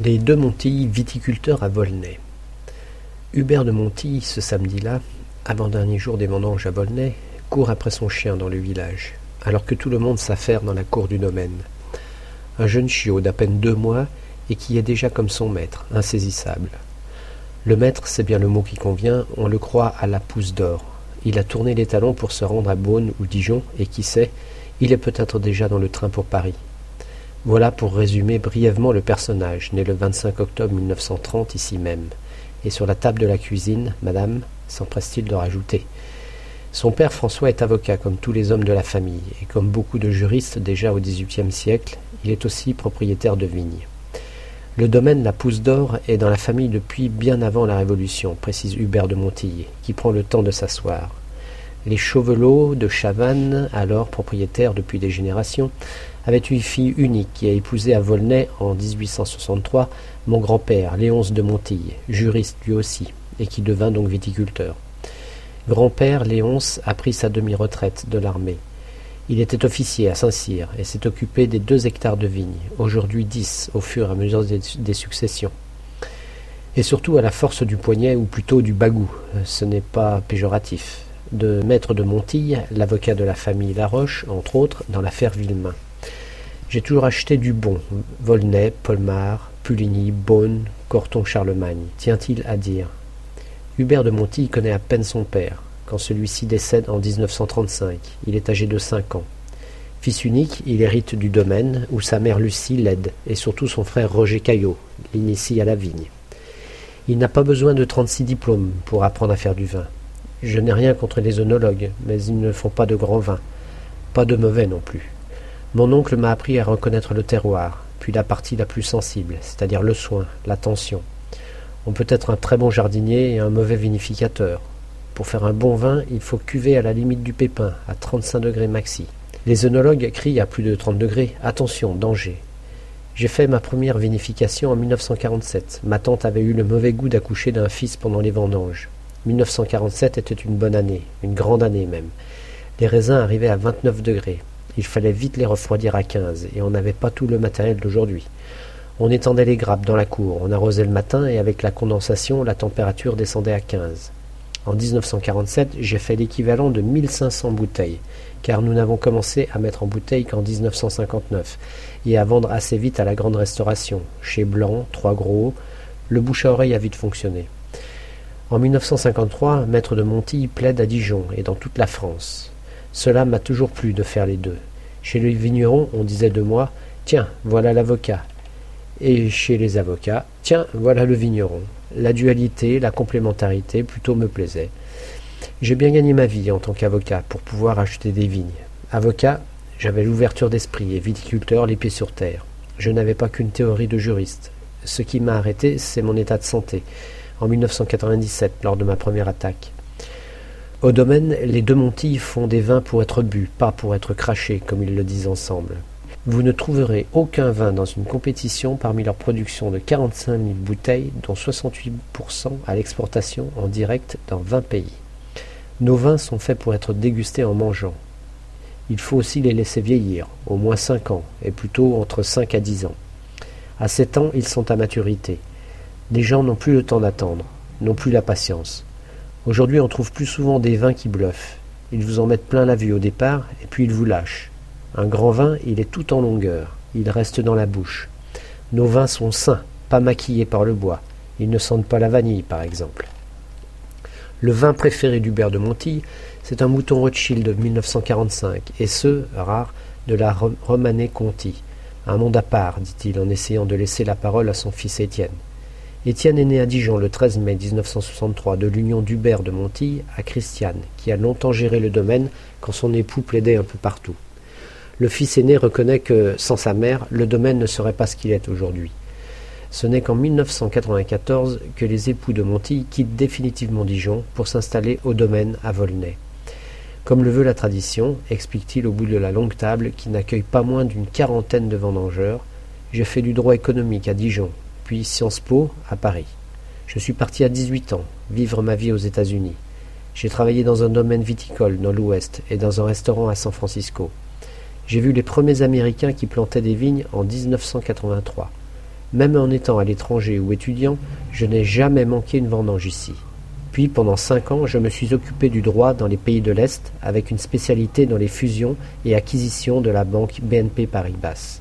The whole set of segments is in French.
Les deux Montilles, viticulteurs à Volnay. Hubert de Montilly, ce samedi-là, avant-dernier jour des vendanges à Volnay, court après son chien dans le village, alors que tout le monde s'affaire dans la cour du domaine. Un jeune chiot d'à peine deux mois et qui est déjà comme son maître, insaisissable. Le maître, c'est bien le mot qui convient, on le croit à la pousse d'or. Il a tourné les talons pour se rendre à Beaune ou Dijon, et qui sait, il est peut-être déjà dans le train pour Paris. Voilà pour résumer brièvement le personnage, né le 25 octobre 1930 ici même. Et sur la table de la cuisine, madame, s'empresse-t-il de rajouter. Son père François est avocat comme tous les hommes de la famille, et comme beaucoup de juristes déjà au XVIIIe siècle, il est aussi propriétaire de vignes. Le domaine La Pousse d'Or est dans la famille depuis bien avant la Révolution, précise Hubert de Montilly, qui prend le temps de s'asseoir. Les Chauvelots de Chavannes, alors propriétaires depuis des générations, avaient une fille unique qui a épousé à Volnay en 1863 mon grand-père, Léonce de Montilly, juriste lui aussi, et qui devint donc viticulteur. Grand-père Léonce a pris sa demi-retraite de l'armée. Il était officier à Saint-Cyr et s'est occupé des deux hectares de vignes, aujourd'hui dix au fur et à mesure des, successions. Et surtout à la force du poignet, ou plutôt du bagou, ce n'est pas péjoratif, de maître de Montilly, l'avocat de la famille Laroche, entre autres, dans l'affaire Villemain. J'ai toujours acheté du bon, Volnay, Polmar, Puligny, Beaune, Corton, Charlemagne, tient-il à dire? Hubert de Montilly connaît à peine son père, quand celui-ci décède en 1935. Il est âgé de cinq ans. Fils unique, il hérite du domaine où sa mère Lucie l'aide, et surtout son frère Roger Caillot, l'initie à la vigne. Il n'a pas besoin de trente-six diplômes pour apprendre à faire du vin. Je n'ai rien contre les œnologues, mais ils ne font pas de grands vins. Pas de mauvais non plus. Mon oncle m'a appris à reconnaître le terroir, puis la partie la plus sensible, c'est-à-dire le soin, l'attention. On peut être un très bon jardinier et un mauvais vinificateur. Pour faire un bon vin, il faut cuver à la limite du pépin, à 35 degrés maxi. Les œnologues crient à plus de 30 degrés Attention, danger. J'ai fait ma première vinification en 1947. Ma tante avait eu le mauvais goût d'accoucher d'un fils pendant les vendanges. 1947 était une bonne année, une grande année même. Les raisins arrivaient à 29 degrés. Il fallait vite les refroidir à quinze, et on n'avait pas tout le matériel d'aujourd'hui. On étendait les grappes dans la cour, on arrosait le matin, et avec la condensation, la température descendait à quinze. En 1947, j'ai fait l'équivalent de 1500 bouteilles, car nous n'avons commencé à mettre en bouteille qu'en 1959, et à vendre assez vite à la grande restauration. Chez Blanc, Trois Gros, le bouche à oreille a vite fonctionné. En 1953, Maître de Montilly plaide à Dijon et dans toute la France. Cela m'a toujours plu de faire les deux. Chez les vignerons, on disait de moi Tiens, voilà l'avocat. Et chez les avocats, tiens, voilà le vigneron. La dualité, la complémentarité plutôt me plaisait. J'ai bien gagné ma vie en tant qu'avocat pour pouvoir acheter des vignes. Avocat, j'avais l'ouverture d'esprit et viticulteur les pieds sur terre. Je n'avais pas qu'une théorie de juriste. Ce qui m'a arrêté, c'est mon état de santé, en 1997, lors de ma première attaque. Au domaine, les deux Montilles font des vins pour être bu, pas pour être crachés, comme ils le disent ensemble. Vous ne trouverez aucun vin dans une compétition parmi leur production de 45 000 bouteilles, dont 68% à l'exportation en direct dans 20 pays. Nos vins sont faits pour être dégustés en mangeant. Il faut aussi les laisser vieillir, au moins 5 ans, et plutôt entre 5 à 10 ans. À 7 ans, ils sont à maturité. Les gens n'ont plus le temps d'attendre, n'ont plus la patience. Aujourd'hui, on trouve plus souvent des vins qui bluffent. Ils vous en mettent plein la vue au départ, et puis ils vous lâchent. Un grand vin, il est tout en longueur. Il reste dans la bouche. Nos vins sont sains, pas maquillés par le bois. Ils ne sentent pas la vanille, par exemple. Le vin préféré d'Hubert de Montilly, c'est un mouton Rothschild de 1945, et ce, rare, de la Romanée Conti. Un monde à part, dit-il en essayant de laisser la parole à son fils Étienne. Étienne est né à Dijon le 13 mai 1963 de l'union d'Hubert de Montilly à Christiane, qui a longtemps géré le domaine quand son époux plaidait un peu partout. Le fils aîné reconnaît que, sans sa mère, le domaine ne serait pas ce qu'il est aujourd'hui. Ce n'est qu'en 1994 que les époux de Montilly quittent définitivement Dijon pour s'installer au domaine à Volnay. Comme le veut la tradition, explique-t-il au bout de la longue table qui n'accueille pas moins d'une quarantaine de vendangeurs, j'ai fait du droit économique à Dijon, puis Sciences Po à Paris. Je suis parti à 18 ans, vivre ma vie aux États-Unis. J'ai travaillé dans un domaine viticole dans l'Ouest et dans un restaurant à San Francisco. J'ai vu les premiers Américains qui plantaient des vignes en 1983. Même en étant à l'étranger ou étudiant, je n'ai jamais manqué une vendange ici. Puis, pendant cinq ans, je me suis occupé du droit dans les pays de l'Est, avec une spécialité dans les fusions et acquisitions de la banque BNP Paribas.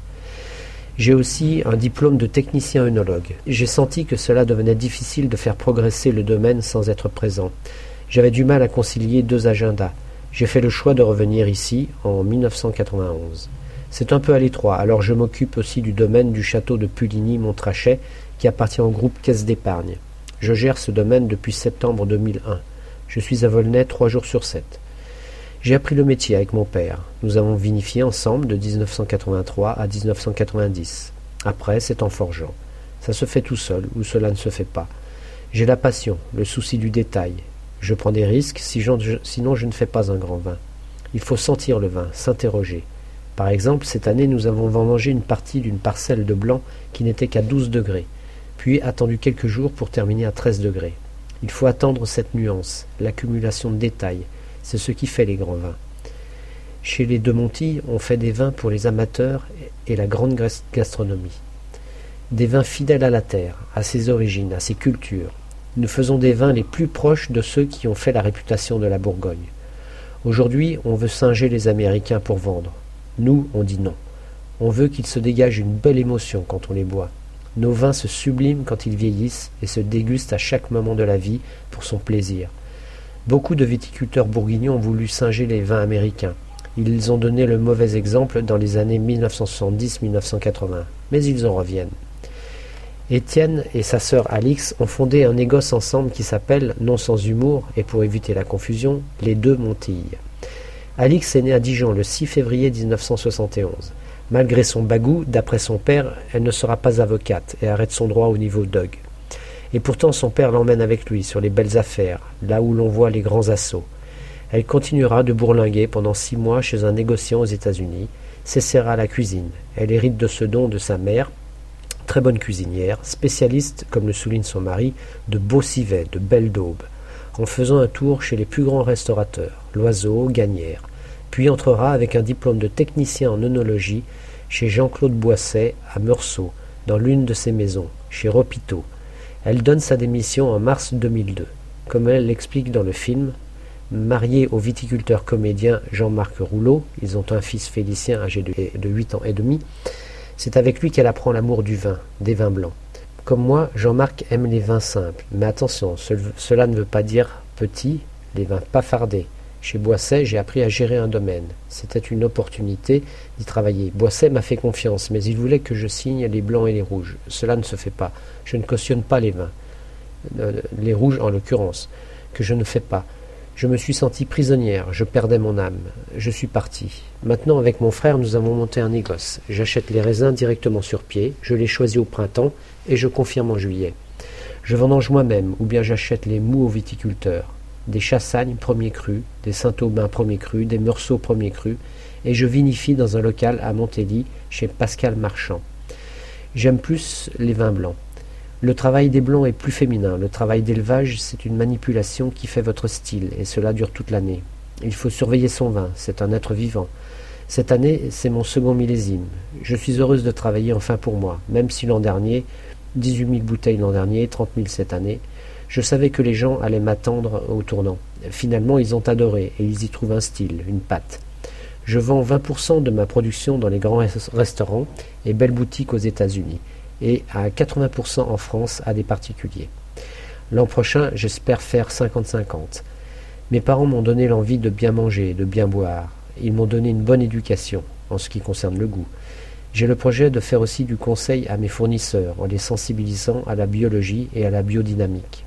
J'ai aussi un diplôme de technicien œnologue. J'ai senti que cela devenait difficile de faire progresser le domaine sans être présent. J'avais du mal à concilier deux agendas. J'ai fait le choix de revenir ici en 1991. C'est un peu à l'étroit, alors je m'occupe aussi du domaine du château de Puligny-Montrachet qui appartient au groupe Caisse d'épargne. Je gère ce domaine depuis septembre 2001. Je suis à Volnay trois jours sur sept. J'ai appris le métier avec mon père. Nous avons vinifié ensemble de 1983 à 1990. Après, c'est en forgeant. Ça se fait tout seul ou cela ne se fait pas. J'ai la passion, le souci du détail. Je prends des risques, sinon je ne fais pas un grand vin. Il faut sentir le vin, s'interroger. Par exemple, cette année, nous avons vendangé une partie d'une parcelle de blanc qui n'était qu'à 12 degrés, puis attendu quelques jours pour terminer à 13 degrés. Il faut attendre cette nuance, l'accumulation de détails, c'est ce qui fait les grands vins. Chez les De Monti, on fait des vins pour les amateurs et la grande gastronomie. Des vins fidèles à la terre, à ses origines, à ses cultures. Nous faisons des vins les plus proches de ceux qui ont fait la réputation de la Bourgogne. Aujourd'hui, on veut singer les Américains pour vendre. Nous, on dit non. On veut qu'ils se dégagent une belle émotion quand on les boit. Nos vins se subliment quand ils vieillissent et se dégustent à chaque moment de la vie pour son plaisir. Beaucoup de viticulteurs bourguignons ont voulu singer les vins américains. Ils ont donné le mauvais exemple dans les années 1970-1980, mais ils en reviennent. Étienne et sa sœur Alix ont fondé un négoce ensemble qui s'appelle, non sans humour et pour éviter la confusion, les deux Montilles. Alix est née à Dijon le 6 février 1971. Malgré son bagou, d'après son père, elle ne sera pas avocate et arrête son droit au niveau Doug. Et pourtant son père l'emmène avec lui sur les belles affaires, là où l'on voit les grands assauts. Elle continuera de bourlinguer pendant six mois chez un négociant aux États-Unis, s'essaiera la cuisine. Elle hérite de ce don de sa mère, très bonne cuisinière, spécialiste, comme le souligne son mari, de beaux civets, de belles daubes, en faisant un tour chez les plus grands restaurateurs, Loiseau, Gagnère, puis entrera avec un diplôme de technicien en œnologie chez Jean-Claude Boisset à Meursault, dans l'une de ses maisons, chez Ropito, elle donne sa démission en mars 2002. Comme elle l'explique dans le film, mariée au viticulteur comédien Jean-Marc Rouleau, ils ont un fils Félicien âgé de 8 ans et demi, c'est avec lui qu'elle apprend l'amour du vin, des vins blancs. Comme moi, Jean-Marc aime les vins simples, mais attention, cela ne veut pas dire petit, les vins pas fardés, chez Boisset, j'ai appris à gérer un domaine. C'était une opportunité d'y travailler. Boisset m'a fait confiance, mais il voulait que je signe les blancs et les rouges. Cela ne se fait pas. Je ne cautionne pas les vins. Euh, les rouges en l'occurrence, que je ne fais pas. Je me suis senti prisonnière, je perdais mon âme. Je suis parti. Maintenant, avec mon frère, nous avons monté un négoce. J'achète les raisins directement sur pied, je les choisis au printemps et je confirme en juillet. Je vendange moi-même, ou bien j'achète les mous aux viticulteurs des chassagnes premier cru, des Saint-Aubin premier cru, des Meursault premier cru, et je vinifie dans un local à Montély chez Pascal Marchand. J'aime plus les vins blancs. Le travail des blancs est plus féminin. Le travail d'élevage, c'est une manipulation qui fait votre style, et cela dure toute l'année. Il faut surveiller son vin, c'est un être vivant. Cette année, c'est mon second millésime. Je suis heureuse de travailler enfin pour moi, même si l'an dernier, 18 000 bouteilles l'an dernier, 30 000 cette année, je savais que les gens allaient m'attendre au tournant. Finalement, ils ont adoré et ils y trouvent un style, une patte. Je vends 20% de ma production dans les grands restaurants et belles boutiques aux États-Unis et à 80% en France à des particuliers. L'an prochain, j'espère faire 50-50. Mes parents m'ont donné l'envie de bien manger, de bien boire. Ils m'ont donné une bonne éducation en ce qui concerne le goût. J'ai le projet de faire aussi du conseil à mes fournisseurs en les sensibilisant à la biologie et à la biodynamique.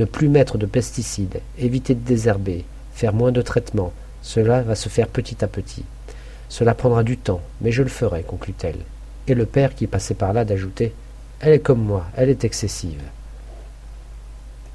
Ne plus mettre de pesticides, éviter de désherber, faire moins de traitements, cela va se faire petit à petit. Cela prendra du temps, mais je le ferai, conclut-elle. Et le père qui passait par là d'ajouter Elle est comme moi, elle est excessive.